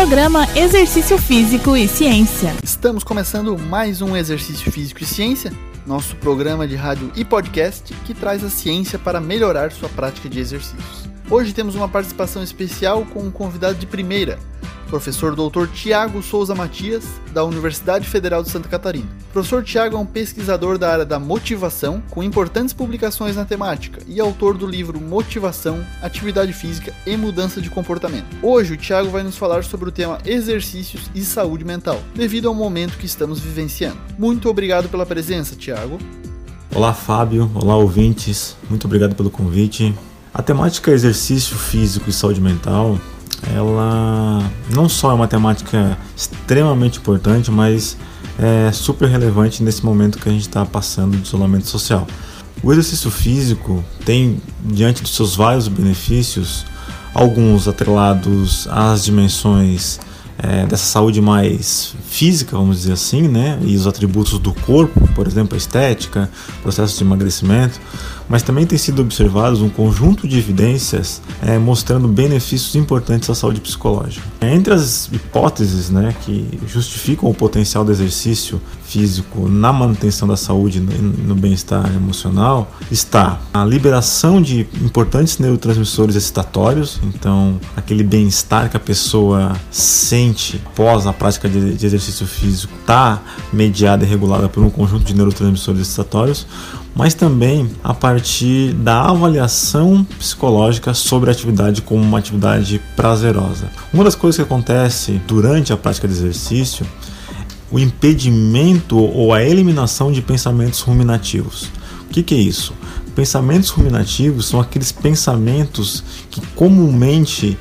Programa Exercício Físico e Ciência. Estamos começando mais um Exercício Físico e Ciência, nosso programa de rádio e podcast que traz a ciência para melhorar sua prática de exercícios. Hoje temos uma participação especial com um convidado de primeira, professor Dr. Tiago Souza Matias, da Universidade Federal de Santa Catarina. O professor Tiago é um pesquisador da área da motivação, com importantes publicações na temática, e autor do livro Motivação, Atividade Física e Mudança de Comportamento. Hoje, o Tiago vai nos falar sobre o tema exercícios e saúde mental, devido ao momento que estamos vivenciando. Muito obrigado pela presença, Tiago. Olá, Fábio. Olá, ouvintes. Muito obrigado pelo convite. A temática exercício físico e saúde mental ela não só é uma temática extremamente importante, mas é super relevante nesse momento que a gente está passando de isolamento social. O exercício físico tem, diante dos seus vários benefícios, alguns atrelados às dimensões é, dessa saúde mais física, vamos dizer assim, né? E os atributos do corpo, por exemplo, a estética, processo de emagrecimento, mas também tem sido observados um conjunto de evidências é, mostrando benefícios importantes à saúde psicológica. Entre as hipóteses né, que justificam o potencial do exercício físico na manutenção da saúde e no bem-estar emocional está a liberação de importantes neurotransmissores excitatórios, então aquele bem-estar que a pessoa sente após a prática de, de exercício físico está mediada e regulada por um conjunto de neurotransmissores excitatórios, mas também a partir da avaliação psicológica sobre a atividade como uma atividade prazerosa. Uma das coisas que acontece durante a prática de exercício o impedimento ou a eliminação de pensamentos ruminativos. O que, que é isso? Pensamentos ruminativos são aqueles pensamentos que comumente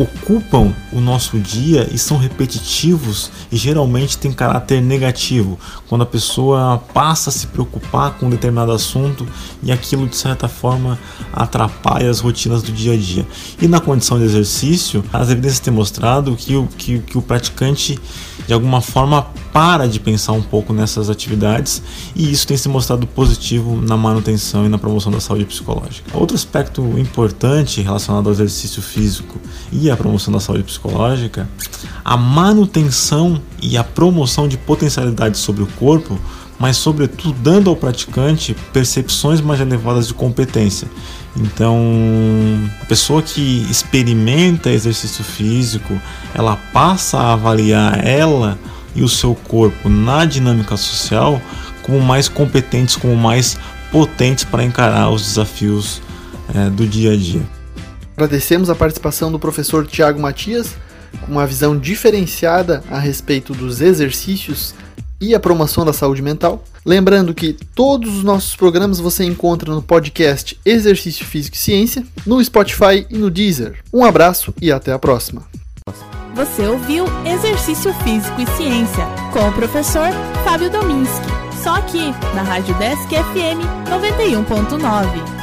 ocupam o nosso dia e são repetitivos e geralmente têm caráter negativo. Quando a pessoa passa a se preocupar com um determinado assunto e aquilo de certa forma atrapalha as rotinas do dia a dia. E na condição de exercício, as evidências têm mostrado que o, que, que o praticante de alguma forma para de pensar um pouco nessas atividades e isso tem se mostrado positivo na manutenção e na promoção da saúde psicológica. Outro aspecto importante relacionado ao exercício físico e à promoção da saúde psicológica, a manutenção e a promoção de potencialidades sobre o corpo, mas sobretudo dando ao praticante percepções mais elevadas de competência. Então, a pessoa que experimenta exercício físico, ela passa a avaliar ela e o seu corpo na dinâmica social como mais competentes, como mais potentes para encarar os desafios é, do dia a dia. Agradecemos a participação do professor Tiago Matias, com uma visão diferenciada a respeito dos exercícios e a promoção da saúde mental. Lembrando que todos os nossos programas você encontra no podcast Exercício Físico e Ciência, no Spotify e no Deezer. Um abraço e até a próxima. Você ouviu Exercício Físico e Ciência com o professor Fábio Dominski. Só aqui na Rádio Desk FM 91.9.